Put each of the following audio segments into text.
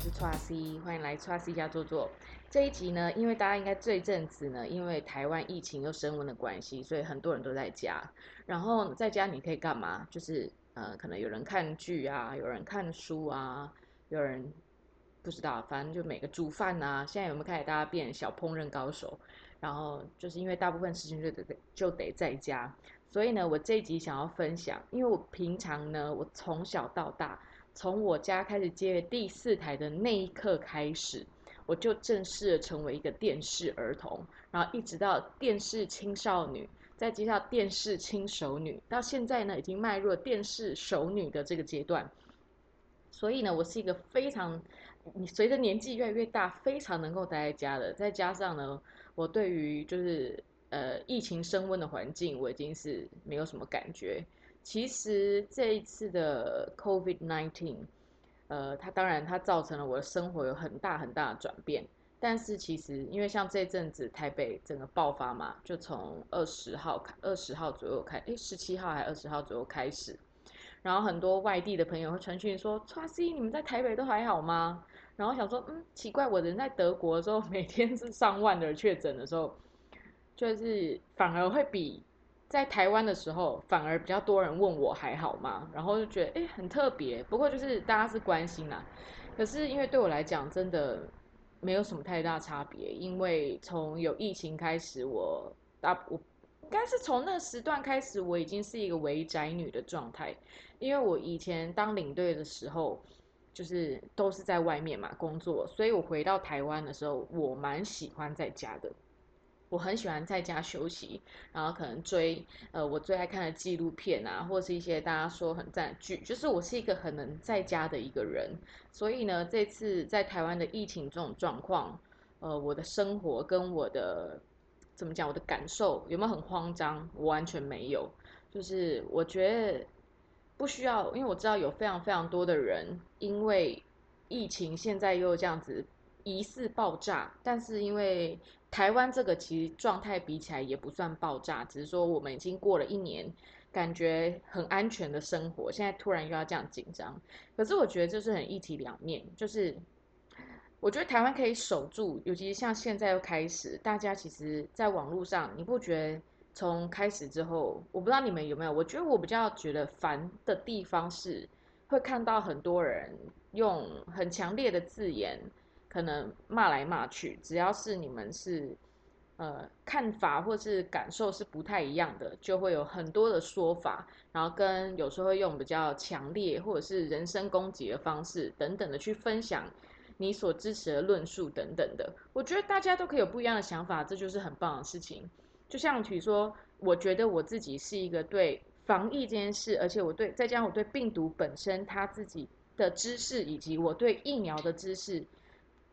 我是 Tracy，欢迎来 Tracy 家坐坐。这一集呢，因为大家应该这一阵子呢，因为台湾疫情又升温的关系，所以很多人都在家。然后在家你可以干嘛？就是呃，可能有人看剧啊，有人看书啊，有人不知道，反正就每个煮饭啊。现在有没有开始大家变小烹饪高手？然后就是因为大部分事情就得就得在家，所以呢，我这一集想要分享，因为我平常呢，我从小到大。从我家开始接第四台的那一刻开始，我就正式成为一个电视儿童，然后一直到电视青少女，再接到电视轻熟女，到现在呢，已经迈入了电视熟女的这个阶段。所以呢，我是一个非常，你随着年纪越来越大，非常能够待在家的。再加上呢，我对于就是呃疫情升温的环境，我已经是没有什么感觉。其实这一次的 COVID-19，呃，它当然它造成了我的生活有很大很大的转变。但是其实因为像这阵子台北整个爆发嘛，就从二十号开，二十号左右开，诶，十七号还二十号左右开始。然后很多外地的朋友会传讯说：“，Tracy，你们在台北都还好吗？”然后想说：“嗯，奇怪，我人在德国的时候，每天是上万的确诊的时候，就是反而会比。”在台湾的时候，反而比较多人问我还好吗？然后就觉得哎很特别。不过就是大家是关心啦，可是因为对我来讲真的没有什么太大差别。因为从有疫情开始，我大我应该是从那个时段开始，我已经是一个伪宅女的状态。因为我以前当领队的时候，就是都是在外面嘛工作，所以我回到台湾的时候，我蛮喜欢在家的。我很喜欢在家休息，然后可能追呃我最爱看的纪录片啊，或是一些大家说很赞的剧，就是我是一个很能在家的一个人。所以呢，这次在台湾的疫情这种状况，呃，我的生活跟我的怎么讲，我的感受有没有很慌张？我完全没有，就是我觉得不需要，因为我知道有非常非常多的人因为疫情现在又这样子疑似爆炸，但是因为台湾这个其实状态比起来也不算爆炸，只是说我们已经过了一年，感觉很安全的生活，现在突然又要这样紧张。可是我觉得这是很一体两面，就是我觉得台湾可以守住，尤其像现在又开始，大家其实在网络上，你不觉得从开始之后，我不知道你们有没有，我觉得我比较觉得烦的地方是，会看到很多人用很强烈的字眼。可能骂来骂去，只要是你们是，呃，看法或是感受是不太一样的，就会有很多的说法，然后跟有时候会用比较强烈或者是人身攻击的方式等等的去分享你所支持的论述等等的。我觉得大家都可以有不一样的想法，这就是很棒的事情。就像比如说，我觉得我自己是一个对防疫这件事，而且我对再加上我对病毒本身它自己的知识，以及我对疫苗的知识。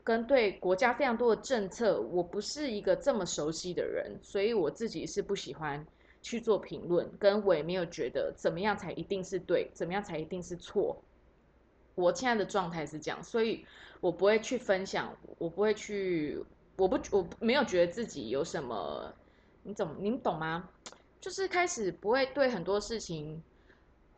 跟对国家非常多的政策，我不是一个这么熟悉的人，所以我自己是不喜欢去做评论，跟我也没有觉得怎么样才一定是对，怎么样才一定是错。我现在的状态是这样，所以我不会去分享，我不会去，我不我没有觉得自己有什么，你怎么你懂吗？就是开始不会对很多事情。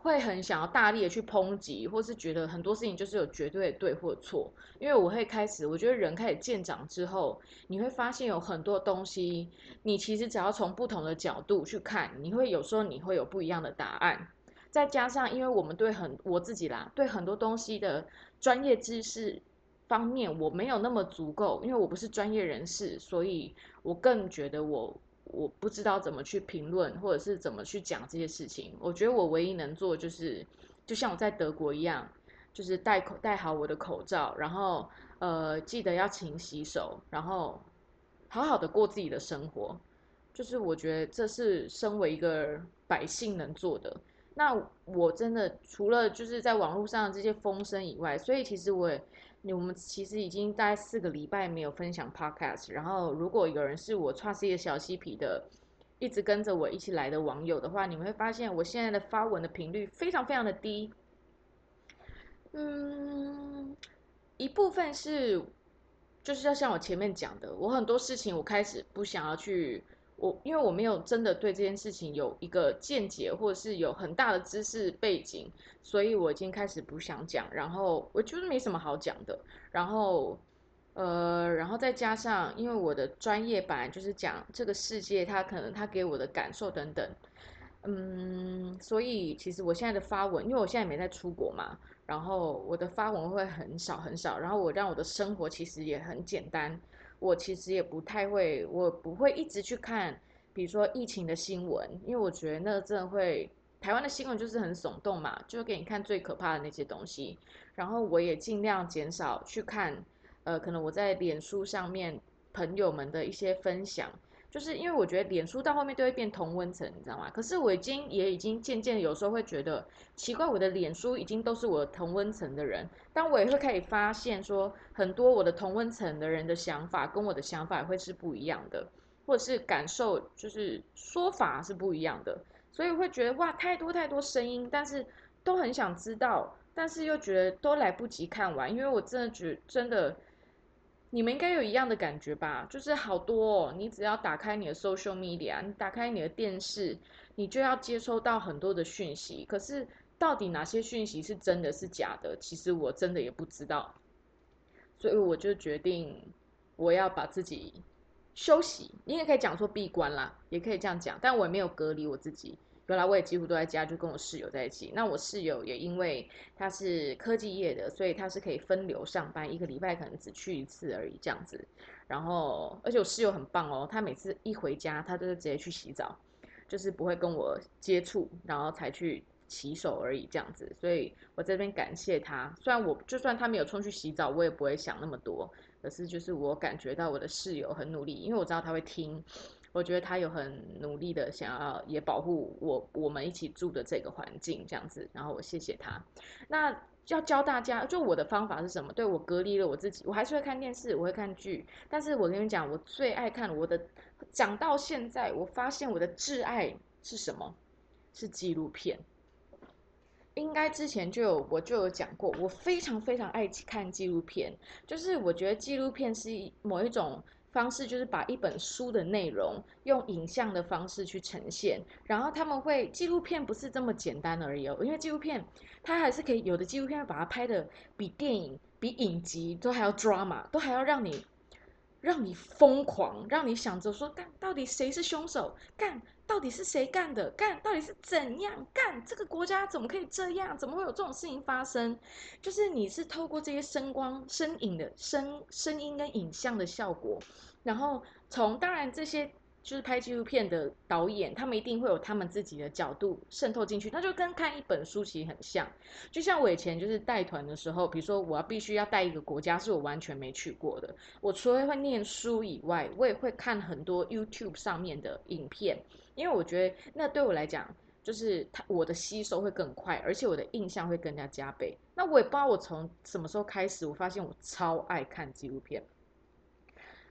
会很想要大力的去抨击，或是觉得很多事情就是有绝对的对或错。因为我会开始，我觉得人开始见长之后，你会发现有很多东西，你其实只要从不同的角度去看，你会有时候你会有不一样的答案。再加上，因为我们对很我自己啦，对很多东西的专业知识方面我没有那么足够，因为我不是专业人士，所以我更觉得我。我不知道怎么去评论，或者是怎么去讲这些事情。我觉得我唯一能做就是，就像我在德国一样，就是戴口戴好我的口罩，然后呃记得要勤洗手，然后好好的过自己的生活。就是我觉得这是身为一个百姓能做的。那我真的除了就是在网络上这些风声以外，所以其实我也。我们其实已经大概四个礼拜没有分享 podcast，然后如果有人是我 trust 小嬉皮的，一直跟着我一起来的网友的话，你们会发现我现在的发文的频率非常非常的低。嗯，一部分是就是要像我前面讲的，我很多事情我开始不想要去我因为我没有真的对这件事情有一个见解，或者是有很大的知识背景，所以我已经开始不想讲。然后我觉得没什么好讲的。然后，呃，然后再加上，因为我的专业本来就是讲这个世界，它可能它给我的感受等等。嗯，所以其实我现在的发文，因为我现在没在出国嘛，然后我的发文会很少很少，然后我让我的生活其实也很简单，我其实也不太会，我不会一直去看，比如说疫情的新闻，因为我觉得那真的会，台湾的新闻就是很耸动嘛，就给你看最可怕的那些东西，然后我也尽量减少去看，呃，可能我在脸书上面朋友们的一些分享。就是因为我觉得脸书到后面都会变同温层，你知道吗？可是我已经也已经渐渐有时候会觉得奇怪，我的脸书已经都是我同温层的人，但我也会开始发现说，很多我的同温层的人的想法跟我的想法会是不一样的，或者是感受就是说法是不一样的，所以会觉得哇，太多太多声音，但是都很想知道，但是又觉得都来不及看完，因为我真的觉真的。你们应该有一样的感觉吧？就是好多，哦，你只要打开你的 social media，你打开你的电视，你就要接收到很多的讯息。可是到底哪些讯息是真的是假的？其实我真的也不知道。所以我就决定，我要把自己休息。你也可以讲说闭关啦，也可以这样讲，但我也没有隔离我自己。原来我也几乎都在家，就跟我室友在一起。那我室友也因为他是科技业的，所以他是可以分流上班，一个礼拜可能只去一次而已这样子。然后，而且我室友很棒哦，他每次一回家，他都是直接去洗澡，就是不会跟我接触，然后才去洗手而已这样子。所以我这边感谢他。虽然我就算他没有冲去洗澡，我也不会想那么多。可是就是我感觉到我的室友很努力，因为我知道他会听。我觉得他有很努力的想要也保护我我们一起住的这个环境这样子，然后我谢谢他。那要教大家，就我的方法是什么？对我隔离了我自己，我还是会看电视，我会看剧，但是我跟你讲，我最爱看我的，讲到现在，我发现我的挚爱是什么？是纪录片。应该之前就有我就有讲过，我非常非常爱看纪录片，就是我觉得纪录片是某一种。方式就是把一本书的内容用影像的方式去呈现，然后他们会纪录片不是这么简单而已哦，因为纪录片它还是可以有的纪录片把它拍的比电影、比影集都还要抓马都还要让你让你疯狂，让你想着说干到底谁是凶手，干到底是谁干的，干到底是怎样干，这个国家怎么可以这样，怎么会有这种事情发生？就是你是透过这些声光、声影的声声音跟影像的效果。然后从当然这些就是拍纪录片的导演，他们一定会有他们自己的角度渗透进去，那就跟看一本书其实很像。就像我以前就是带团的时候，比如说我要必须要带一个国家是我完全没去过的，我除了会念书以外，我也会看很多 YouTube 上面的影片，因为我觉得那对我来讲就是他我的吸收会更快，而且我的印象会更加加倍。那我也不知道我从什么时候开始，我发现我超爱看纪录片。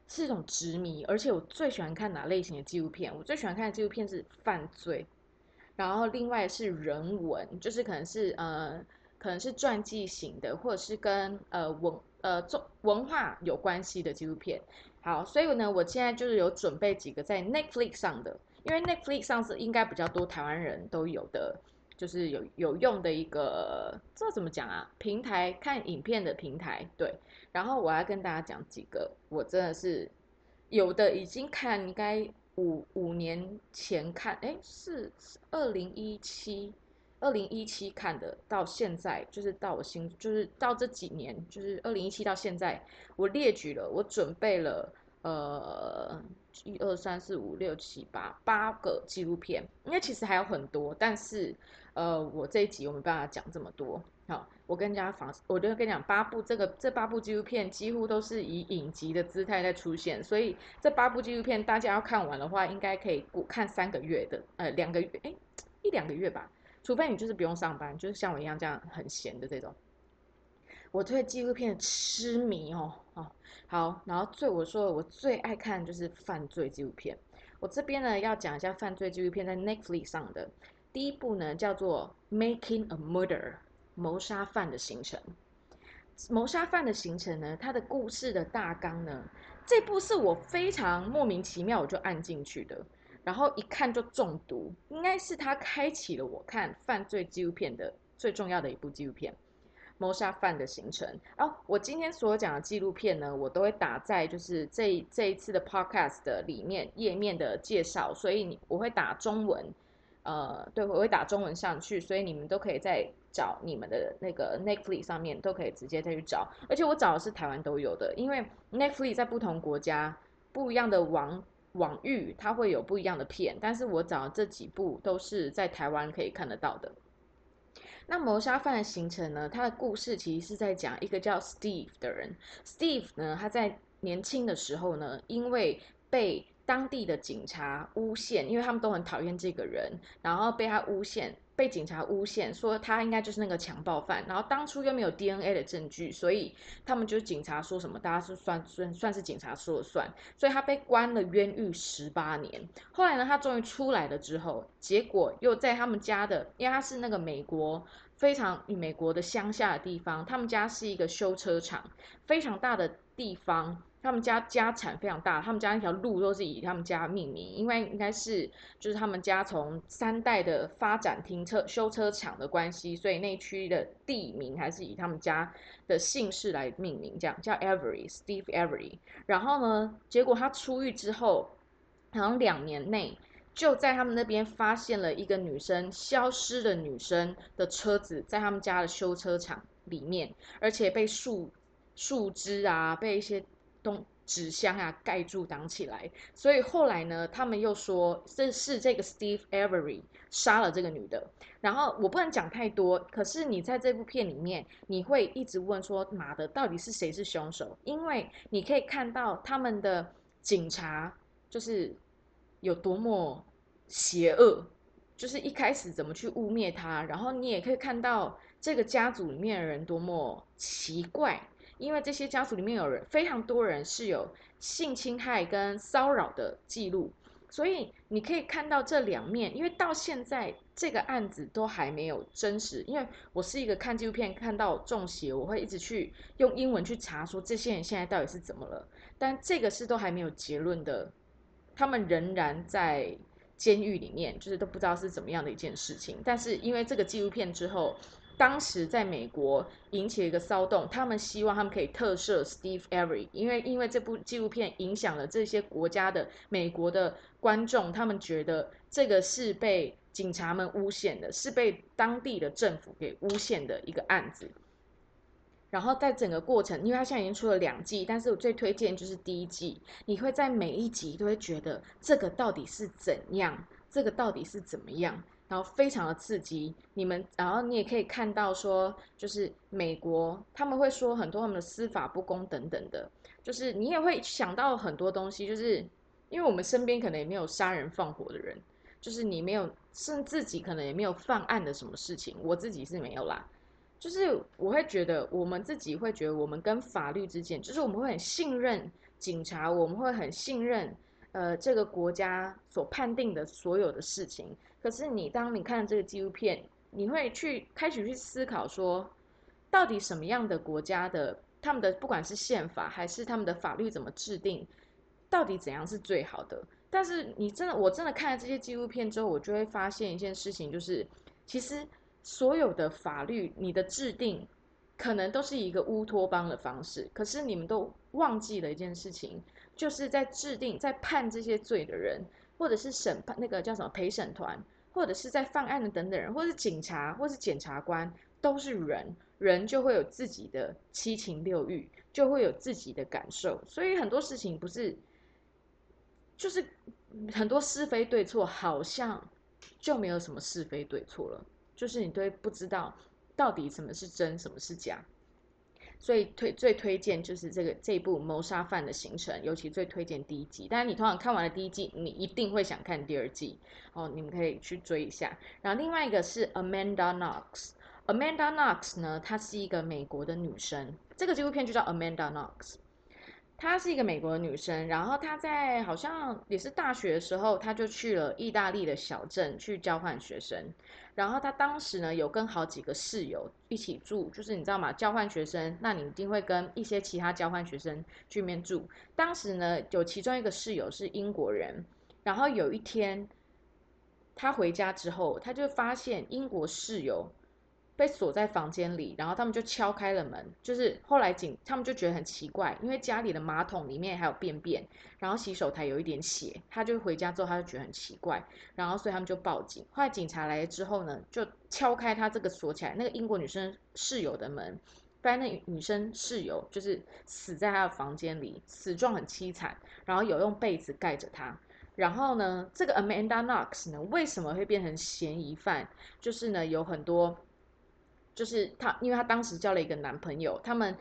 是一种执迷，而且我最喜欢看哪类型的纪录片？我最喜欢看的纪录片是犯罪，然后另外是人文，就是可能是呃，可能是传记型的，或者是跟呃文呃中文化有关系的纪录片。好，所以呢，我现在就是有准备几个在 Netflix 上的，因为 Netflix 上是应该比较多台湾人都有的，就是有有用的一个，这怎么讲啊？平台看影片的平台，对。然后我要跟大家讲几个，我真的是有的已经看，应该五五年前看，哎，是二零一七，二零一七看的，到现在就是到我心，就是到这几年，就是二零一七到现在，我列举了，我准备了，呃，一二三四五六七八八个纪录片，因为其实还有很多，但是呃，我这一集我没办法讲这么多。好，我跟大家讲，我就跟你讲，八部这个这八部纪录片几乎都是以影集的姿态在出现，所以这八部纪录片大家要看完的话，应该可以看三个月的，呃，两个月，哎，一两个月吧，除非你就是不用上班，就是像我一样这样很闲的这种。我对纪录片痴迷哦，哦，好，然后最我说我最爱看就是犯罪纪录片，我这边呢要讲一下犯罪纪录片在 Netflix 上的第一部呢叫做 Making a Murder。谋杀犯的形成，谋杀犯的形成呢？它的故事的大纲呢？这部是我非常莫名其妙我就按进去的。然后一看就中毒，应该是他开启了我看犯罪纪录片的最重要的一部纪录片。谋杀犯的行程。哦，我今天所讲的纪录片呢，我都会打在就是这这一次的 podcast 的里面页面的介绍，所以你我会打中文，呃，对，我会打中文上去，所以你们都可以在找你们的那个 Netflix 上面都可以直接再去找。而且我找的是台湾都有的，因为 Netflix 在不同国家不一样的网网域，它会有不一样的片，但是我找的这几部都是在台湾可以看得到的。那谋杀犯的行程呢？他的故事其实是在讲一个叫 Steve 的人。Steve 呢，他在年轻的时候呢，因为被当地的警察诬陷，因为他们都很讨厌这个人，然后被他诬陷。被警察诬陷说他应该就是那个强暴犯，然后当初又没有 DNA 的证据，所以他们就警察说什么，大家是算算算是警察说了算，所以他被关了冤狱十八年。后来呢，他终于出来了之后，结果又在他们家的，因为他是那个美国非常美国的乡下的地方，他们家是一个修车厂，非常大的地方。他们家家产非常大，他们家那条路都是以他们家命名，因为应该是就是他们家从三代的发展停车修车厂的关系，所以那区的地名还是以他们家的姓氏来命名，这样叫 Avery Steve Avery。然后呢，结果他出狱之后，好像两年内就在他们那边发现了一个女生消失的女生的车子，在他们家的修车厂里面，而且被树树枝啊，被一些。东纸箱啊盖住挡起来，所以后来呢，他们又说这是这个 Steve Avery 杀了这个女的。然后我不能讲太多，可是你在这部片里面，你会一直问说，妈的，到底是谁是凶手？因为你可以看到他们的警察就是有多么邪恶，就是一开始怎么去污蔑他，然后你也可以看到这个家族里面的人多么奇怪。因为这些家族里面有人非常多人是有性侵害跟骚扰的记录，所以你可以看到这两面。因为到现在这个案子都还没有真实，因为我是一个看纪录片看到中邪，我会一直去用英文去查说这些人现在到底是怎么了。但这个是都还没有结论的，他们仍然在监狱里面，就是都不知道是怎么样的一件事情。但是因为这个纪录片之后。当时在美国引起了一个骚动，他们希望他们可以特赦 Steve Avery，因为因为这部纪录片影响了这些国家的美国的观众，他们觉得这个是被警察们诬陷的，是被当地的政府给诬陷的一个案子。然后在整个过程，因为他现在已经出了两季，但是我最推荐就是第一季，你会在每一集都会觉得这个到底是怎样，这个到底是怎么样。然后非常的刺激，你们，然后你也可以看到说，就是美国他们会说很多他们的司法不公等等的，就是你也会想到很多东西，就是因为我们身边可能也没有杀人放火的人，就是你没有，甚至自己可能也没有犯案的什么事情，我自己是没有啦，就是我会觉得我们自己会觉得我们跟法律之间，就是我们会很信任警察，我们会很信任呃这个国家所判定的所有的事情。可是你当你看这个纪录片，你会去开始去思考说，到底什么样的国家的他们的不管是宪法还是他们的法律怎么制定，到底怎样是最好的？但是你真的我真的看了这些纪录片之后，我就会发现一件事情，就是其实所有的法律你的制定，可能都是一个乌托邦的方式。可是你们都忘记了一件事情，就是在制定在判这些罪的人。或者是审判那个叫什么陪审团，或者是在犯案的等等人，或者是警察，或是检察官，都是人，人就会有自己的七情六欲，就会有自己的感受，所以很多事情不是，就是很多是非对错，好像就没有什么是非对错了，就是你都不知道到底什么是真，什么是假。最推最推荐就是这个这一部谋杀犯的行程，尤其最推荐第一季。但是你通常看完了第一季，你一定会想看第二季哦，你们可以去追一下。然后另外一个是 Amanda Knox，Amanda Knox 呢，她是一个美国的女生，这个纪录片就叫 Amanda Knox。她是一个美国的女生，然后她在好像也是大学的时候，她就去了意大利的小镇去交换学生。然后她当时呢有跟好几个室友一起住，就是你知道吗？交换学生，那你一定会跟一些其他交换学生去面住。当时呢有其中一个室友是英国人，然后有一天，他回家之后，他就发现英国室友。被锁在房间里，然后他们就敲开了门，就是后来警他们就觉得很奇怪，因为家里的马桶里面还有便便，然后洗手台有一点血，他就回家之后他就觉得很奇怪，然后所以他们就报警。后来警察来了之后呢，就敲开他这个锁起来那个英国女生室友的门，发现那女生室友就是死在他的房间里，死状很凄惨，然后有用被子盖着她。然后呢，这个 Amanda Knox 呢为什么会变成嫌疑犯？就是呢有很多。就是她，因为她当时交了一个男朋友，他们。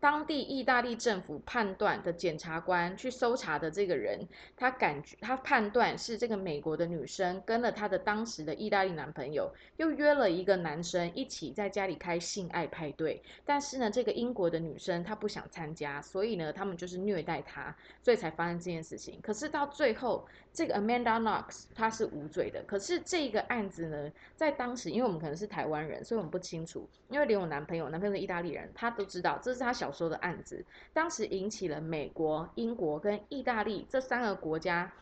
当地意大利政府判断的检察官去搜查的这个人，他感觉他判断是这个美国的女生跟了她的当时的意大利男朋友，又约了一个男生一起在家里开性爱派对。但是呢，这个英国的女生她不想参加，所以呢，他们就是虐待她，所以才发生这件事情。可是到最后，这个 Amanda Knox 她是无罪的。可是这个案子呢，在当时，因为我们可能是台湾人，所以我们不清楚。因为连我男朋友，男朋友是意大利人，他都知道这是他小时候的案子，当时引起了美国、英国跟意大利这三个国家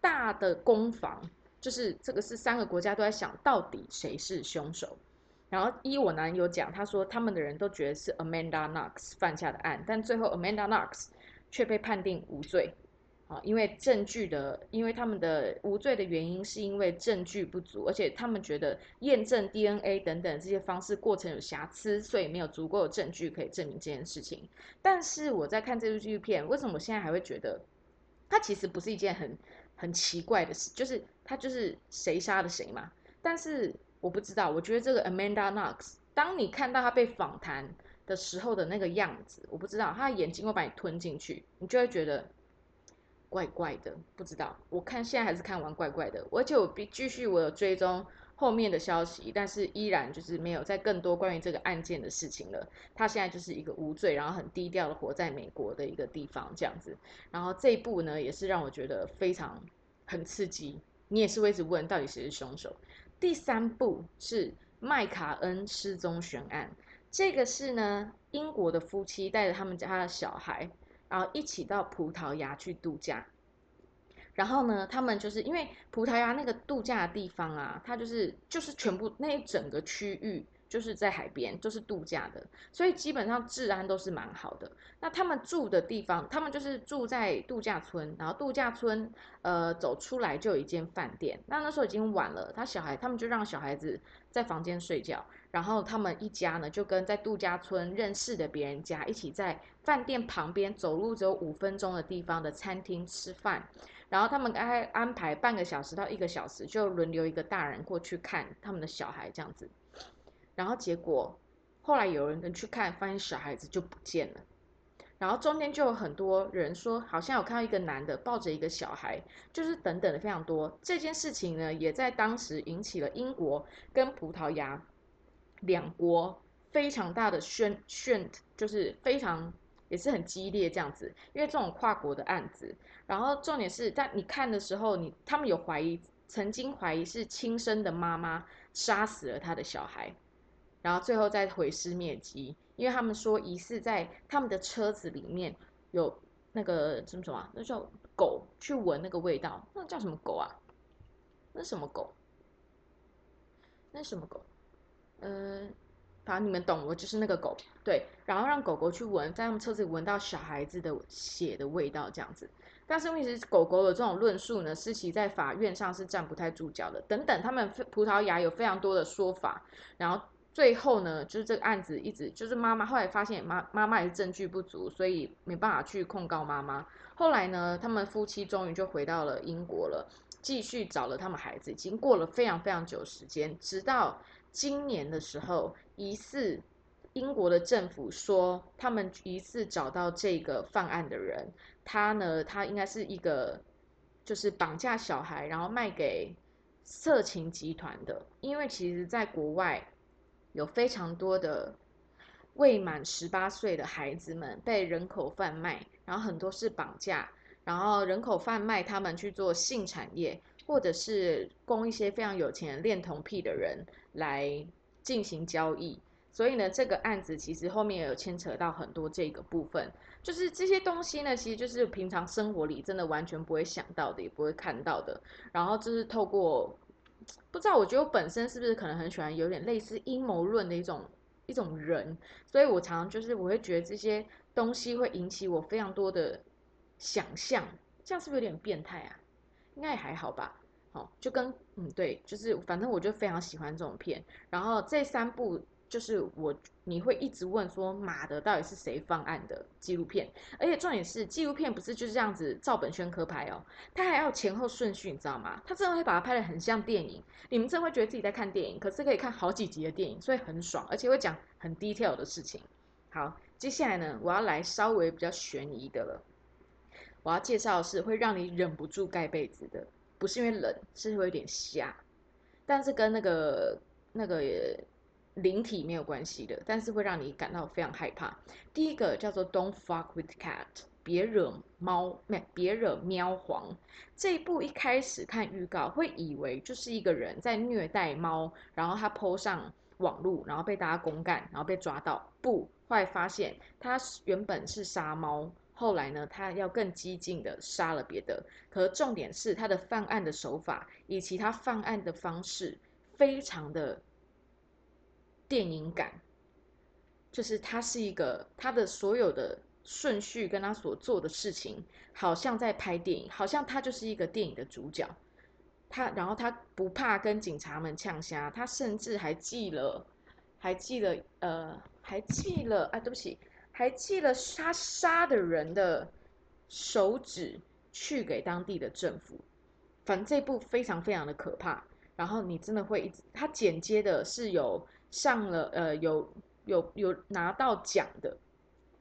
大的攻防，就是这个是三个国家都在想到底谁是凶手。然后依我男友讲，他说他们的人都觉得是 Amanda Knox 犯下的案，但最后 Amanda Knox 却被判定无罪。啊，因为证据的，因为他们的无罪的原因是因为证据不足，而且他们觉得验证 DNA 等等这些方式过程有瑕疵，所以没有足够的证据可以证明这件事情。但是我在看这部纪录片，为什么我现在还会觉得它其实不是一件很很奇怪的事？就是他就是谁杀的谁嘛。但是我不知道，我觉得这个 Amanda Knox，当你看到他被访谈的时候的那个样子，我不知道他的眼睛会把你吞进去，你就会觉得。怪怪的，不知道。我看现在还是看完怪怪的，而且我必继续我有追踪后面的消息，但是依然就是没有再更多关于这个案件的事情了。他现在就是一个无罪，然后很低调的活在美国的一个地方这样子。然后这一部呢，也是让我觉得非常很刺激。你也是会一直问到底谁是凶手。第三部是麦卡恩失踪悬案，这个是呢英国的夫妻带着他们家的小孩。然后一起到葡萄牙去度假，然后呢，他们就是因为葡萄牙那个度假的地方啊，它就是就是全部那一整个区域就是在海边，就是度假的，所以基本上治安都是蛮好的。那他们住的地方，他们就是住在度假村，然后度假村呃走出来就有一间饭店。那那时候已经晚了，他小孩他们就让小孩子在房间睡觉。然后他们一家呢，就跟在度假村认识的别人家一起在饭店旁边走路只有五分钟的地方的餐厅吃饭。然后他们该安排半个小时到一个小时，就轮流一个大人过去看他们的小孩这样子。然后结果后来有人去看，发现小孩子就不见了。然后中间就有很多人说，好像有看到一个男的抱着一个小孩，就是等等的非常多。这件事情呢，也在当时引起了英国跟葡萄牙。两国非常大的宣宣，就是非常也是很激烈这样子，因为这种跨国的案子，然后重点是在你看的时候，你他们有怀疑，曾经怀疑是亲生的妈妈杀死了他的小孩，然后最后再毁尸灭迹，因为他们说疑似在他们的车子里面有那个什么什么，那叫狗去闻那个味道，那叫什么狗啊？那什么狗？那什么狗？呃，反正你们懂，我就是那个狗，对，然后让狗狗去闻，在他们车子闻到小孩子的血的味道，这样子。但是问题是，狗狗的这种论述呢，思琪在法院上是站不太住脚的。等等，他们葡萄牙有非常多的说法，然后最后呢，就是这个案子一直就是妈妈后来发现妈妈妈也是证据不足，所以没办法去控告妈妈。后来呢，他们夫妻终于就回到了英国了，继续找了他们孩子，已经过了非常非常久时间，直到。今年的时候，疑似英国的政府说，他们疑似找到这个犯案的人。他呢，他应该是一个就是绑架小孩，然后卖给色情集团的。因为其实，在国外有非常多的未满十八岁的孩子们被人口贩卖，然后很多是绑架，然后人口贩卖他们去做性产业。或者是供一些非常有钱恋童癖的人来进行交易，所以呢，这个案子其实后面也有牵扯到很多这个部分，就是这些东西呢，其实就是平常生活里真的完全不会想到的，也不会看到的。然后就是透过，不知道我觉得我本身是不是可能很喜欢有点类似阴谋论的一种一种人，所以我常常就是我会觉得这些东西会引起我非常多的想象，这样是不是有点变态啊？应该也还好吧。就跟嗯对，就是反正我就非常喜欢这种片。然后这三部就是我你会一直问说马的到底是谁放案的纪录片，而且重点是纪录片不是就是这样子照本宣科拍哦，它还要前后顺序，你知道吗？它真的会把它拍的很像电影，你们真的会觉得自己在看电影，可是可以看好几集的电影，所以很爽，而且会讲很 detail 的事情。好，接下来呢，我要来稍微比较悬疑的了，我要介绍的是会让你忍不住盖被子的。不是因为冷，是会有点吓，但是跟那个那个灵体没有关系的，但是会让你感到非常害怕。第一个叫做 Don't fuck with cat，别惹猫，没别惹喵皇。这一部一开始看预告会以为就是一个人在虐待猫，然后他 PO 上网路，然后被大家公干，然后被抓到。不，后来发现他原本是杀猫。后来呢，他要更激进的杀了别的，可重点是他的犯案的手法以及他犯案的方式非常的电影感，就是他是一个他的所有的顺序跟他所做的事情，好像在拍电影，好像他就是一个电影的主角。他然后他不怕跟警察们呛虾，他甚至还记了，还记了，呃，还记了，啊，对不起。还寄了他杀的人的手指去给当地的政府，反正这部非常非常的可怕。然后你真的会一直，他剪接的是有上了呃有有有拿到奖的，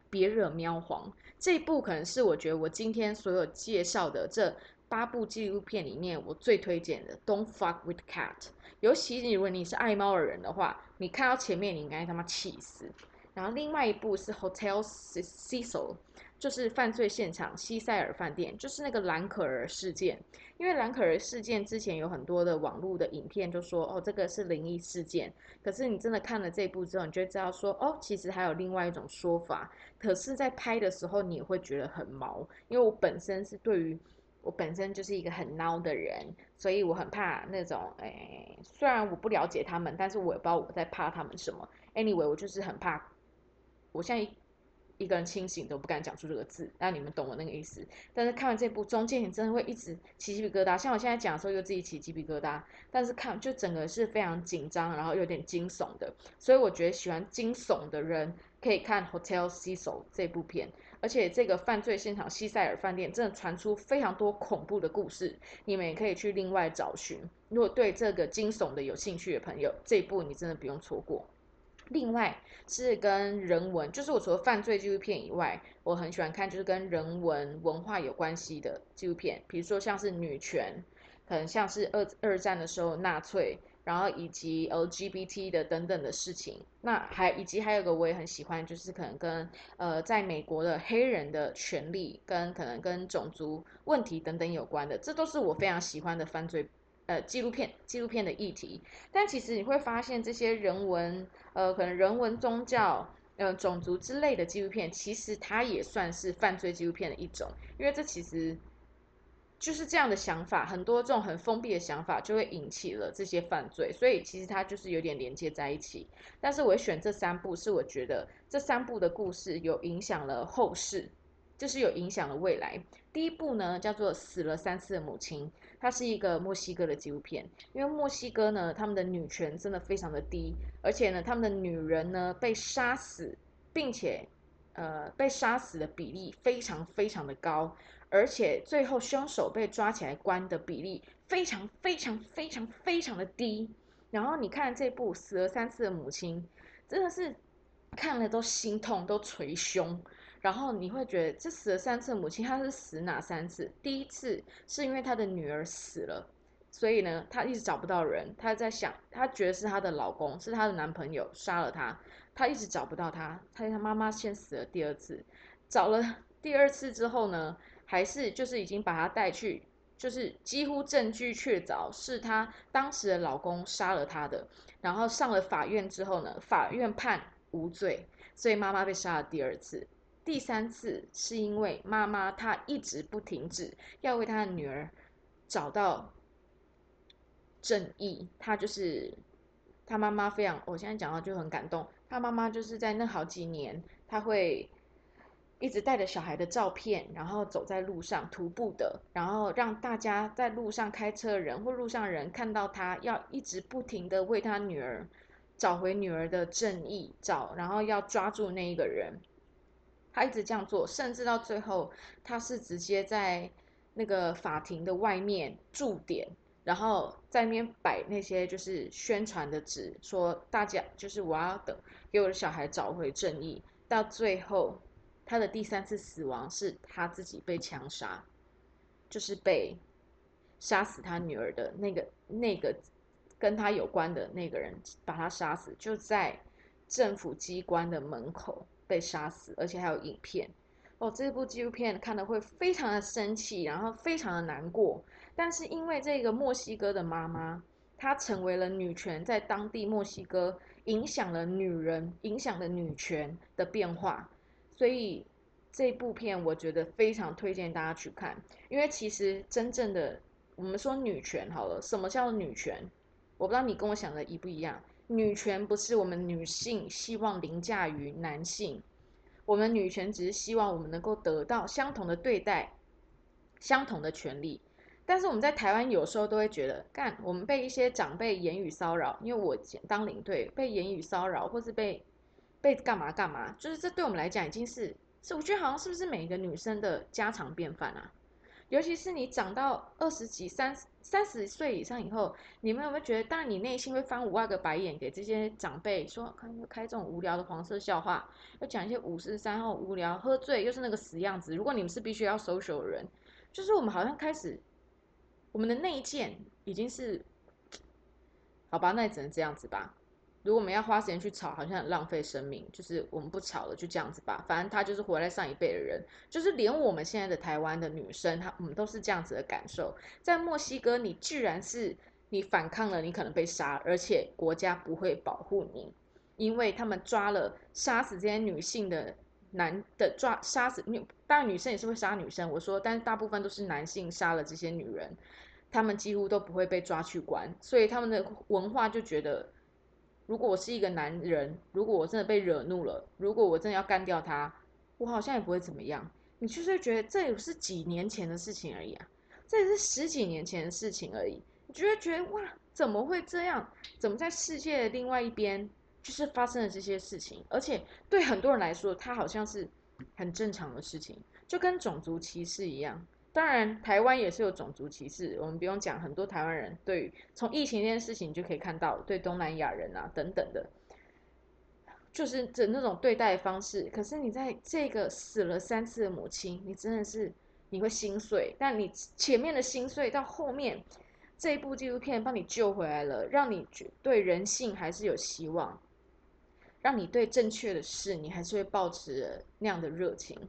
别惹喵皇这一部可能是我觉得我今天所有介绍的这八部纪录片里面我最推荐的。Don't fuck with cat，尤其如果你是爱猫的人的话，你看到前面你应该他妈气死。然后另外一部是 Hotel Cecil，就是犯罪现场西塞尔饭店，就是那个兰可儿事件。因为兰可儿事件之前有很多的网络的影片就说，哦，这个是灵异事件。可是你真的看了这部之后，你就知道说，哦，其实还有另外一种说法。可是，在拍的时候，你也会觉得很毛。因为我本身是对于我本身就是一个很孬的人，所以我很怕那种，哎，虽然我不了解他们，但是我也不知道我在怕他们什么。Anyway，我就是很怕。我现在一一个人清醒都不敢讲出这个字，那你们懂我那个意思。但是看完这部中间，你真的会一直起鸡皮疙瘩。像我现在讲的时候，又自己起鸡皮疙瘩。但是看就整个是非常紧张，然后有点惊悚的。所以我觉得喜欢惊悚的人可以看《Hotel Cecil》这部片。而且这个犯罪现场西塞尔饭店真的传出非常多恐怖的故事，你们也可以去另外找寻。如果对这个惊悚的有兴趣的朋友，这一部你真的不用错过。另外是跟人文，就是我除了犯罪纪录片以外，我很喜欢看就是跟人文文化有关系的纪录片，比如说像是女权，可能像是二二战的时候纳粹，然后以及 LGBT 的等等的事情。那还以及还有个我也很喜欢，就是可能跟呃在美国的黑人的权利跟可能跟种族问题等等有关的，这都是我非常喜欢的犯罪。呃，纪录片纪录片的议题，但其实你会发现这些人文，呃，可能人文、宗教、呃，种族之类的纪录片，其实它也算是犯罪纪录片的一种，因为这其实就是这样的想法，很多这种很封闭的想法就会引起了这些犯罪，所以其实它就是有点连接在一起。但是我选这三部，是我觉得这三部的故事有影响了后世，就是有影响了未来。第一部呢，叫做《死了三次的母亲》。它是一个墨西哥的纪录片，因为墨西哥呢，他们的女权真的非常的低，而且呢，他们的女人呢被杀死，并且，呃，被杀死的比例非常非常的高，而且最后凶手被抓起来关的比例非常非常非常非常的低。然后你看这部《死了三次的母亲》，真的是看了都心痛，都捶胸。然后你会觉得这死了三次母亲，她是死哪三次？第一次是因为她的女儿死了，所以呢，她一直找不到人。她在想，她觉得是她的老公，是她的男朋友杀了她，她一直找不到他。她她妈妈先死了第二次，找了 第二次之后呢，还是就是已经把她带去就是几乎证据确凿，是她当时的老公杀了她的。然后上了法院之后呢，法院判无罪，所以妈妈被杀了第二次。第三次是因为妈妈她一直不停止要为她的女儿找到正义，她就是她妈妈非常，我现在讲到就很感动。她妈妈就是在那好几年，她会一直带着小孩的照片，然后走在路上徒步的，然后让大家在路上开车的人或路上人看到她，要一直不停的为她女儿找回女儿的正义，找然后要抓住那一个人。他一直这样做，甚至到最后，他是直接在那个法庭的外面驻点，然后在那边摆那些就是宣传的纸，说大家就是我要等给我的小孩找回正义。到最后，他的第三次死亡是他自己被枪杀，就是被杀死他女儿的那个那个跟他有关的那个人把他杀死，就在政府机关的门口。被杀死，而且还有影片哦。这部纪录片看的会非常的生气，然后非常的难过。但是因为这个墨西哥的妈妈，她成为了女权在当地墨西哥影响了女人，影响了女权的变化，所以这部片我觉得非常推荐大家去看。因为其实真正的我们说女权好了，什么叫女权？我不知道你跟我想的一不一样。女权不是我们女性希望凌驾于男性，我们女权只是希望我们能够得到相同的对待，相同的权利。但是我们在台湾有时候都会觉得，干我们被一些长辈言语骚扰，因为我当领队被言语骚扰，或是被被干嘛干嘛，就是这对我们来讲已经是，是我觉得好像是不是每一个女生的家常便饭啊？尤其是你长到二十几、三三十岁以上以后，你们有没有觉得，当然你内心会翻五万个白眼给这些长辈，说开开这种无聊的黄色笑话，要讲一些五十三号无聊，喝醉又是那个死样子。如果你们是必须要 social 的人，就是我们好像开始，我们的内建已经是，好吧，那也只能这样子吧。如果我们要花时间去吵，好像很浪费生命。就是我们不吵了，就这样子吧。反正他就是活在上一辈的人，就是连我们现在的台湾的女生，她我们都是这样子的感受。在墨西哥，你居然是你反抗了，你可能被杀，而且国家不会保护你，因为他们抓了杀死这些女性的男的抓杀死女，当然女生也是会杀女生。我说，但大部分都是男性杀了这些女人，他们几乎都不会被抓去关，所以他们的文化就觉得。如果我是一个男人，如果我真的被惹怒了，如果我真的要干掉他，我好像也不会怎么样。你就是觉得这也是几年前的事情而已啊，这也是十几年前的事情而已。你就会觉得哇，怎么会这样？怎么在世界的另外一边就是发生了这些事情？而且对很多人来说，它好像是很正常的事情，就跟种族歧视一样。当然，台湾也是有种族歧视，我们不用讲，很多台湾人对从疫情这件事情就可以看到，对东南亚人啊等等的，就是这那种对待方式。可是你在这个死了三次的母亲，你真的是你会心碎，但你前面的心碎到后面这一部纪录片帮你救回来了，让你对人性还是有希望，让你对正确的事你还是会保持那样的热情。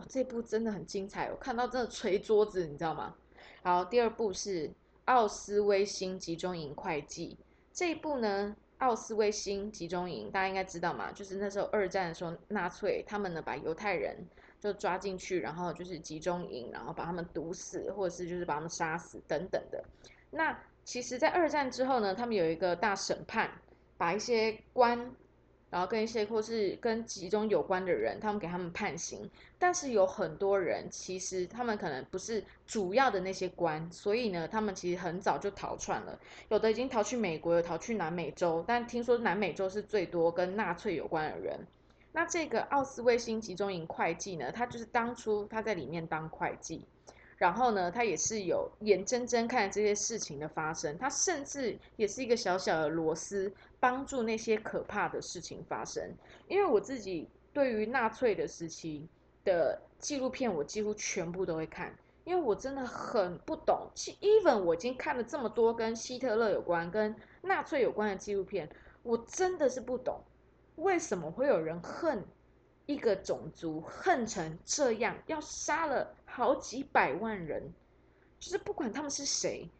哇，这部真的很精彩，我看到真的捶桌子，你知道吗？好，第二部是奥斯威辛集中营会计。这一部呢，奥斯威辛集中营大家应该知道嘛，就是那时候二战的时候，纳粹他们呢把犹太人就抓进去，然后就是集中营，然后把他们毒死，或者是就是把他们杀死等等的。那其实，在二战之后呢，他们有一个大审判，把一些官。然后跟一些或是跟集中有关的人，他们给他们判刑，但是有很多人其实他们可能不是主要的那些官，所以呢，他们其实很早就逃窜了，有的已经逃去美国，有逃去南美洲，但听说南美洲是最多跟纳粹有关的人。那这个奥斯威辛集中营会计呢，他就是当初他在里面当会计。然后呢，他也是有眼睁睁看这些事情的发生，他甚至也是一个小小的螺丝，帮助那些可怕的事情发生。因为我自己对于纳粹的时期的纪录片，我几乎全部都会看，因为我真的很不懂。even 我已经看了这么多跟希特勒有关、跟纳粹有关的纪录片，我真的是不懂为什么会有人恨。一个种族恨成这样，要杀了好几百万人，就是不管他们是谁，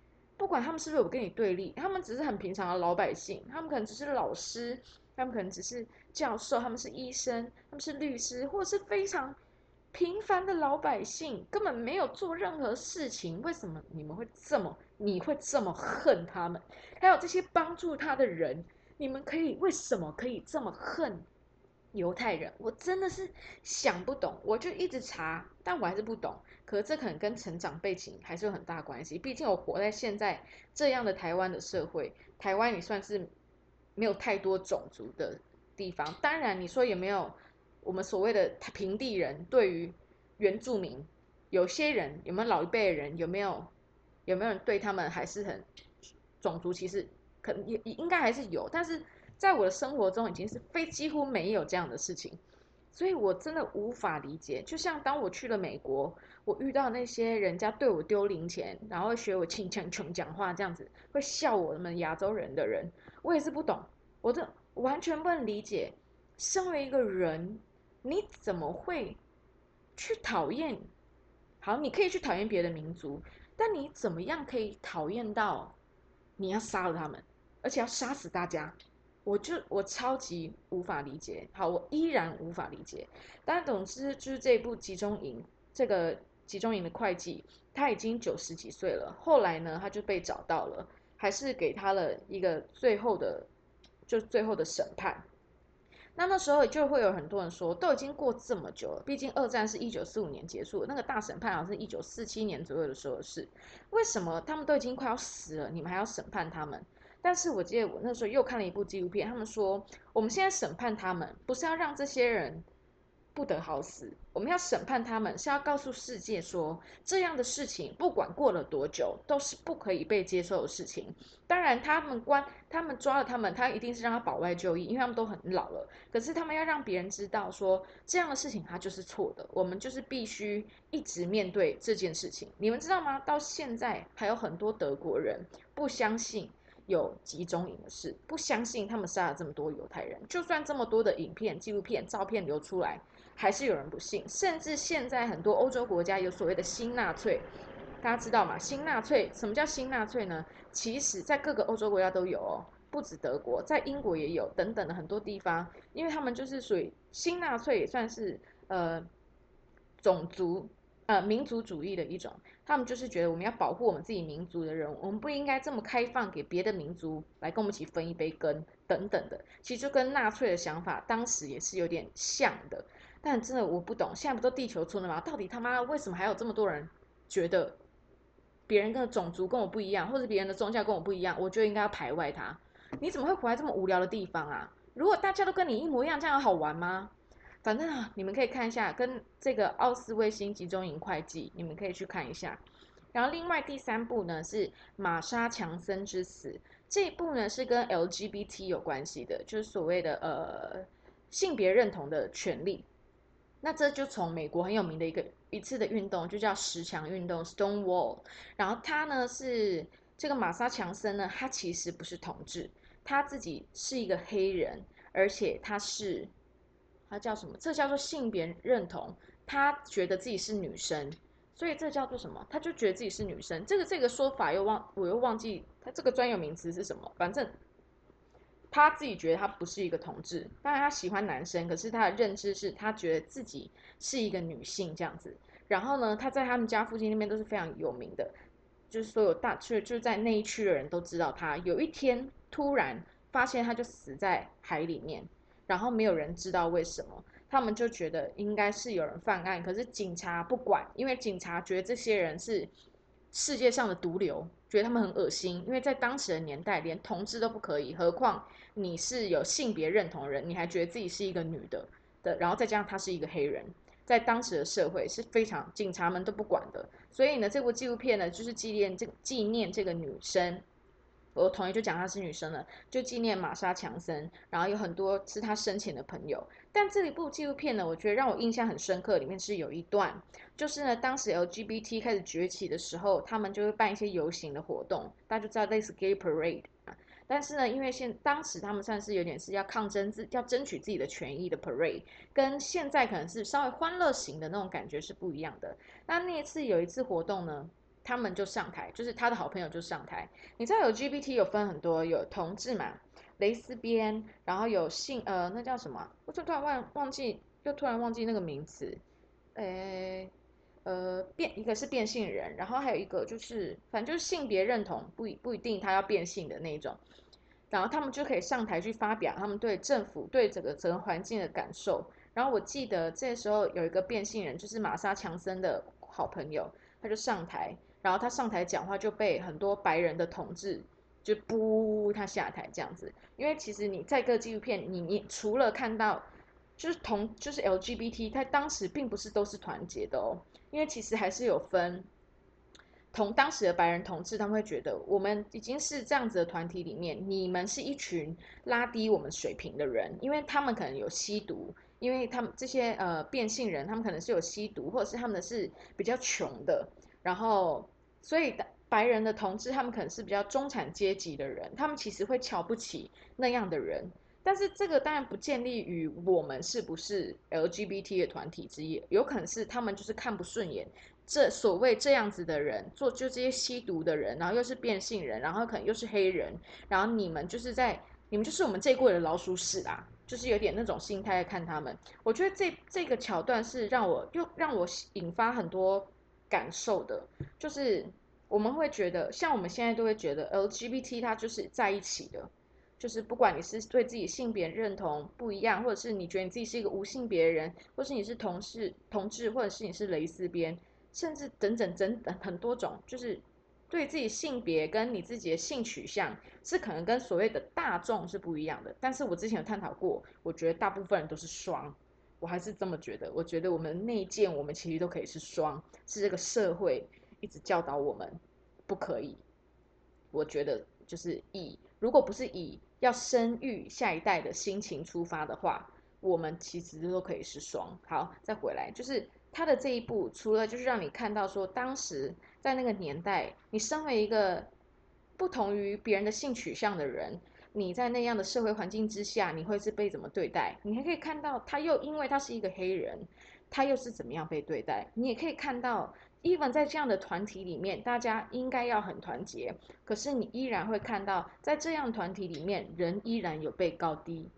不管他们是不是有跟你对立，他们只是很平常的老百姓，他们可能只是老师，他们可能只是教授，他们是医生，他们是律师，或是非常平凡的老百姓，根本没有做任何事情，为什么你们会这么，你会这么恨他们？还有这些帮助他的人，你们可以为什么可以这么恨？犹太人，我真的是想不懂，我就一直查，但我还是不懂。可是这可能跟成长背景还是有很大关系，毕竟我活在现在这样的台湾的社会，台湾也算是没有太多种族的地方。当然，你说有没有我们所谓的平地人对于原住民，有些人有没有老一辈人有没有有没有人对他们还是很种族歧视？可能也应该还是有，但是。在我的生活中，已经是非几乎没有这样的事情，所以我真的无法理解。就像当我去了美国，我遇到那些人家对我丢零钱，然后学我轻腔穷讲话这样子，会笑我们亚洲人的人，我也是不懂，我这完全不能理解。身为一个人，你怎么会去讨厌？好，你可以去讨厌别的民族，但你怎么样可以讨厌到你要杀了他们，而且要杀死大家？我就我超级无法理解，好，我依然无法理解。但总之就是这部集中营，这个集中营的会计他已经九十几岁了。后来呢，他就被找到了，还是给他了一个最后的，就最后的审判。那那时候就会有很多人说，都已经过这么久了，毕竟二战是一九四五年结束，那个大审判好像是一九四七年左右的时候的事。为什么他们都已经快要死了，你们还要审判他们？但是我记得我那时候又看了一部纪录片，他们说我们现在审判他们，不是要让这些人不得好死，我们要审判他们，是要告诉世界说这样的事情不管过了多久都是不可以被接受的事情。当然，他们关他们抓了他们，他一定是让他保外就医，因为他们都很老了。可是他们要让别人知道说这样的事情他就是错的，我们就是必须一直面对这件事情。你们知道吗？到现在还有很多德国人不相信。有集中营的事，不相信他们杀了这么多犹太人。就算这么多的影片、纪录片、照片流出来，还是有人不信。甚至现在很多欧洲国家有所谓的新纳粹，大家知道吗？新纳粹什么叫新纳粹呢？其实，在各个欧洲国家都有哦，不止德国，在英国也有等等的很多地方，因为他们就是属于新纳粹，也算是呃种族。呃，民族主义的一种，他们就是觉得我们要保护我们自己民族的人，我们不应该这么开放给别的民族来跟我们一起分一杯羹等等的。其实就跟纳粹的想法当时也是有点像的，但真的我不懂，现在不都地球村了吗？到底他妈为什么还有这么多人觉得别人的种族跟我不一样，或者别人的宗教跟我不一样，我就应该要排外他？你怎么会活在这么无聊的地方啊？如果大家都跟你一模一样，这样好玩吗？反正啊，你们可以看一下，跟这个奥斯威辛集中营会计，你们可以去看一下。然后另外第三部呢是玛莎强森之死，这一部呢是跟 LGBT 有关系的，就是所谓的呃性别认同的权利。那这就从美国很有名的一个一次的运动，就叫十强运动 （Stonewall）。然后他呢是这个玛莎强森呢，他其实不是同志，他自己是一个黑人，而且他是。他叫什么？这叫做性别认同。他觉得自己是女生，所以这叫做什么？他就觉得自己是女生。这个这个说法又忘，我又忘记他这个专有名词是什么。反正他自己觉得他不是一个同志，当然他喜欢男生，可是他的认知是他觉得自己是一个女性这样子。然后呢，他在他们家附近那边都是非常有名的，就是所有大区就是在那一区的人都知道他。有一天突然发现他就死在海里面。然后没有人知道为什么，他们就觉得应该是有人犯案，可是警察不管，因为警察觉得这些人是世界上的毒瘤，觉得他们很恶心，因为在当时的年代连同志都不可以，何况你是有性别认同的人，你还觉得自己是一个女的的，然后再加上他是一个黑人，在当时的社会是非常警察们都不管的，所以呢，这部纪录片呢就是纪念这纪念这个女生。我同意，就讲她是女生了，就纪念玛莎强森，然后有很多是她生前的朋友。但这一部纪录片呢，我觉得让我印象很深刻，里面是有一段，就是呢，当时 LGBT 开始崛起的时候，他们就会办一些游行的活动，大家就知道类似 Gay Parade。但是呢，因为现当时他们算是有点是要抗争自，要争取自己的权益的 Parade，跟现在可能是稍微欢乐型的那种感觉是不一样的。那那一次有一次活动呢。他们就上台，就是他的好朋友就上台。你知道有 GBT 有分很多，有同志嘛，蕾丝边，然后有性呃那叫什么？我就突然忘忘记，又突然忘记那个名词。诶，呃变一个是变性人，然后还有一个就是反正就是性别认同不一不一定他要变性的那一种。然后他们就可以上台去发表他们对政府对整个整个环境的感受。然后我记得这时候有一个变性人，就是玛莎强森的好朋友，他就上台，然后他上台讲话就被很多白人的同志就不他下台这样子。因为其实你在个纪录片，你你除了看到就是同就是 LGBT，他当时并不是都是团结的哦，因为其实还是有分。同当时的白人同志，他们会觉得我们已经是这样子的团体里面，你们是一群拉低我们水平的人，因为他们可能有吸毒，因为他们这些呃变性人，他们可能是有吸毒，或者是他们的是比较穷的，然后所以白人的同志，他们可能是比较中产阶级的人，他们其实会瞧不起那样的人，但是这个当然不建立于我们是不是 LGBT 的团体之一，有可能是他们就是看不顺眼。这所谓这样子的人，做就这些吸毒的人，然后又是变性人，然后可能又是黑人，然后你们就是在你们就是我们这柜的老鼠屎啊，就是有点那种心态看他们。我觉得这这个桥段是让我又让我引发很多感受的，就是我们会觉得，像我们现在都会觉得 LGBT 它就是在一起的，就是不管你是对自己性别认同不一样，或者是你觉得你自己是一个无性别人，或是你是同事同志，或者是你是蕾丝边。甚至等等等等很多种，就是对自己性别跟你自己的性取向是可能跟所谓的大众是不一样的。但是我之前有探讨过，我觉得大部分人都是双，我还是这么觉得。我觉得我们内建，我们其实都可以是双，是这个社会一直教导我们不可以。我觉得就是以如果不是以要生育下一代的心情出发的话，我们其实都可以是双。好，再回来就是。他的这一步，除了就是让你看到说，当时在那个年代，你身为一个不同于别人的性取向的人，你在那样的社会环境之下，你会是被怎么对待？你还可以看到，他又因为他是一个黑人，他又是怎么样被对待？你也可以看到，even 在这样的团体里面，大家应该要很团结，可是你依然会看到，在这样团体里面，人依然有被高低，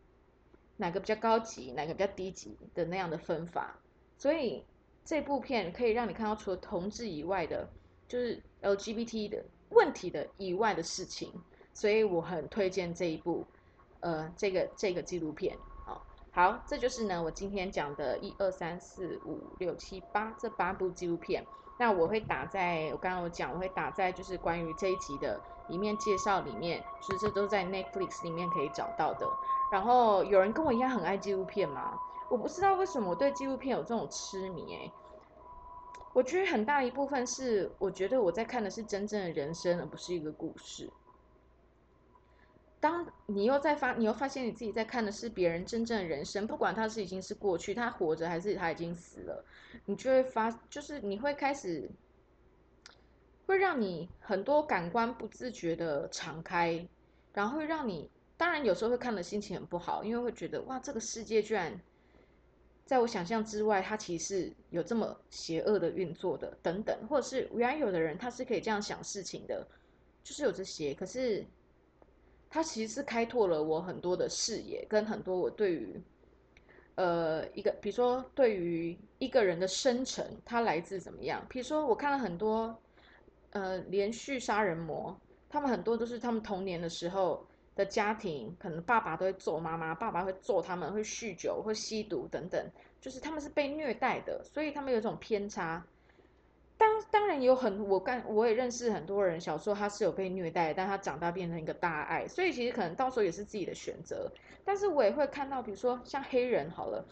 哪个比较高级，哪个比较低级的那样的分法，所以。这部片可以让你看到除了同志以外的，就是 LGBT 的问题的以外的事情，所以我很推荐这一部，呃，这个这个纪录片。好，好，这就是呢我今天讲的一二三四五六七八这八部纪录片。那我会打在我刚刚有讲，我会打在就是关于这一集的里面介绍里面，就是这都在 Netflix 里面可以找到的。然后有人跟我一样很爱纪录片吗？我不知道为什么我对纪录片有这种痴迷哎，我觉得很大一部分是我觉得我在看的是真正的人生，而不是一个故事。当你又在发，你又发现你自己在看的是别人真正的人生，不管他是已经是过去，他活着还是他已经死了，你就会发，就是你会开始，会让你很多感官不自觉的敞开，然后会让你，当然有时候会看的心情很不好，因为会觉得哇，这个世界居然。在我想象之外，它其实有这么邪恶的运作的，等等，或者是原来有的人他是可以这样想事情的，就是有这些。可是，它其实是开拓了我很多的视野，跟很多我对于，呃，一个，比如说对于一个人的生成，他来自怎么样？比如说我看了很多，呃，连续杀人魔，他们很多都是他们童年的时候。的家庭可能爸爸都会揍妈妈，爸爸会揍他们，会酗酒，会吸毒等等，就是他们是被虐待的，所以他们有种偏差。当当然有很我干我也认识很多人，小时候他是有被虐待，但他长大变成一个大爱，所以其实可能到时候也是自己的选择。但是我也会看到，比如说像黑人好了。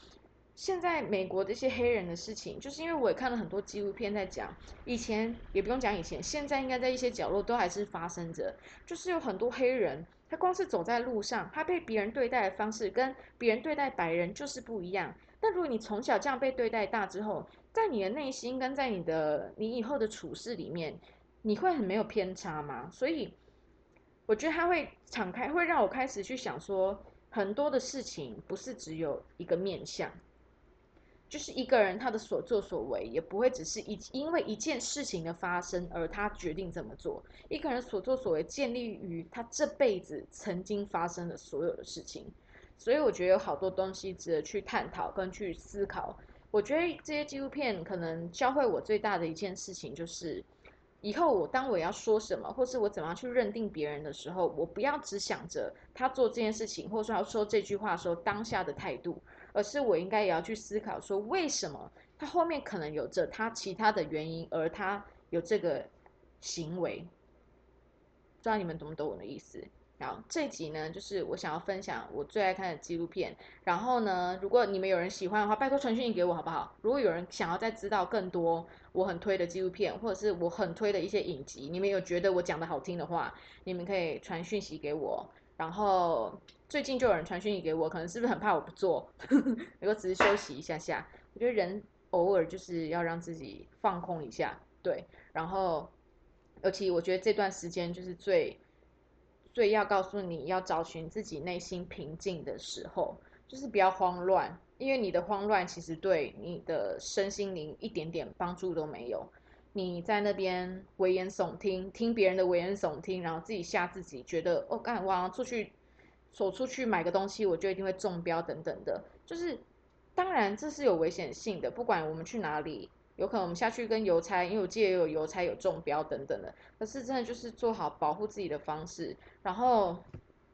现在美国的一些黑人的事情，就是因为我也看了很多纪录片在讲，以前也不用讲以前，现在应该在一些角落都还是发生着，就是有很多黑人，他光是走在路上，他被别人对待的方式跟别人对待白人就是不一样。那如果你从小这样被对待大之后，在你的内心跟在你的你以后的处事里面，你会很没有偏差吗？所以我觉得他会敞开，会让我开始去想说，很多的事情不是只有一个面相。就是一个人他的所作所为，也不会只是一因为一件事情的发生而他决定这么做。一个人所作所为建立于他这辈子曾经发生的所有的事情，所以我觉得有好多东西值得去探讨跟去思考。我觉得这些纪录片可能教会我最大的一件事情就是。以后我当我要说什么，或是我怎么样去认定别人的时候，我不要只想着他做这件事情，或者说他说这句话的时候当下的态度，而是我应该也要去思考说，为什么他后面可能有着他其他的原因，而他有这个行为。不知道你们懂不懂我的意思？好，这集呢，就是我想要分享我最爱看的纪录片。然后呢，如果你们有人喜欢的话，拜托传讯息给我好不好？如果有人想要再知道更多我很推的纪录片，或者是我很推的一些影集，你们有觉得我讲的好听的话，你们可以传讯息给我。然后最近就有人传讯息给我，可能是不是很怕我不做？如果只是休息一下下，我觉得人偶尔就是要让自己放空一下，对。然后，尤其我觉得这段时间就是最。最要告诉你要找寻自己内心平静的时候，就是不要慌乱，因为你的慌乱其实对你的身心灵一点点帮助都没有。你在那边危言耸听，听别人的危言耸听，然后自己吓自己，觉得哦，干我出去，走出去买个东西，我就一定会中标等等的，就是当然这是有危险性的，不管我们去哪里。有可能我们下去跟邮差，因为我记得有邮差有中标等等的。可是真的就是做好保护自己的方式，然后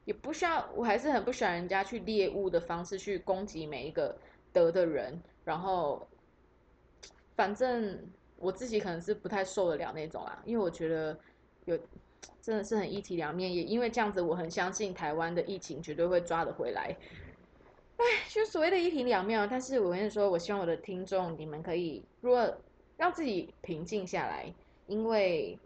也不需要，我还是很不喜欢人家去猎物的方式去攻击每一个得的人。然后反正我自己可能是不太受得了那种啦，因为我觉得有真的是很一体两面。也因为这样子，我很相信台湾的疫情绝对会抓得回来。哎，就所谓的一体两面，但是我跟你说，我希望我的听众你们可以，如果让自己平静下来，因为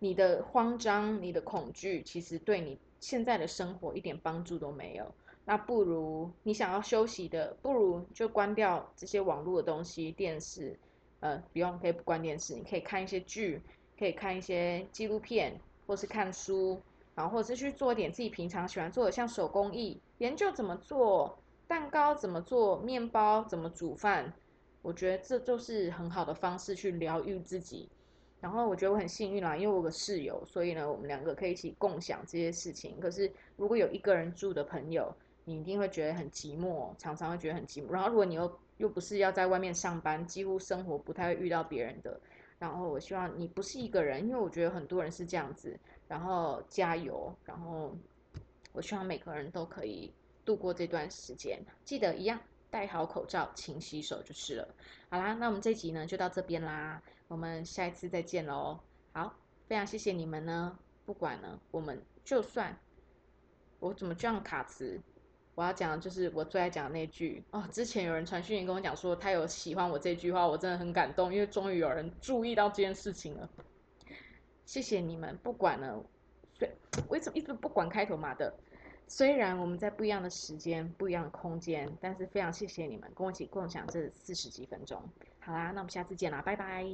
你的慌张、你的恐惧，其实对你现在的生活一点帮助都没有。那不如你想要休息的，不如就关掉这些网络的东西，电视，呃，不用可以不关电视，你可以看一些剧，可以看一些纪录片，或是看书。然后或者是去做点自己平常喜欢做的，像手工艺，研究怎么做蛋糕，怎么做面包，怎么煮饭。我觉得这就是很好的方式去疗愈自己。然后我觉得我很幸运啦，因为我有个室友，所以呢，我们两个可以一起共享这些事情。可是如果有一个人住的朋友，你一定会觉得很寂寞，常常会觉得很寂寞。然后如果你又又不是要在外面上班，几乎生活不太会遇到别人的。然后我希望你不是一个人，因为我觉得很多人是这样子。然后加油，然后我希望每个人都可以度过这段时间。记得一样戴好口罩，勤洗手就是了。好啦，那我们这集呢就到这边啦，我们下一次再见喽。好，非常谢谢你们呢。不管呢，我们就算我怎么这样卡词，我要讲的就是我最爱讲的那句哦。之前有人传讯息跟我讲说他有喜欢我这句话，我真的很感动，因为终于有人注意到这件事情了。谢谢你们，不管呢，虽为什么一直不管开头嘛的，虽然我们在不一样的时间、不一样的空间，但是非常谢谢你们跟我一起共享这四十几分钟。好啦，那我们下次见啦，拜拜。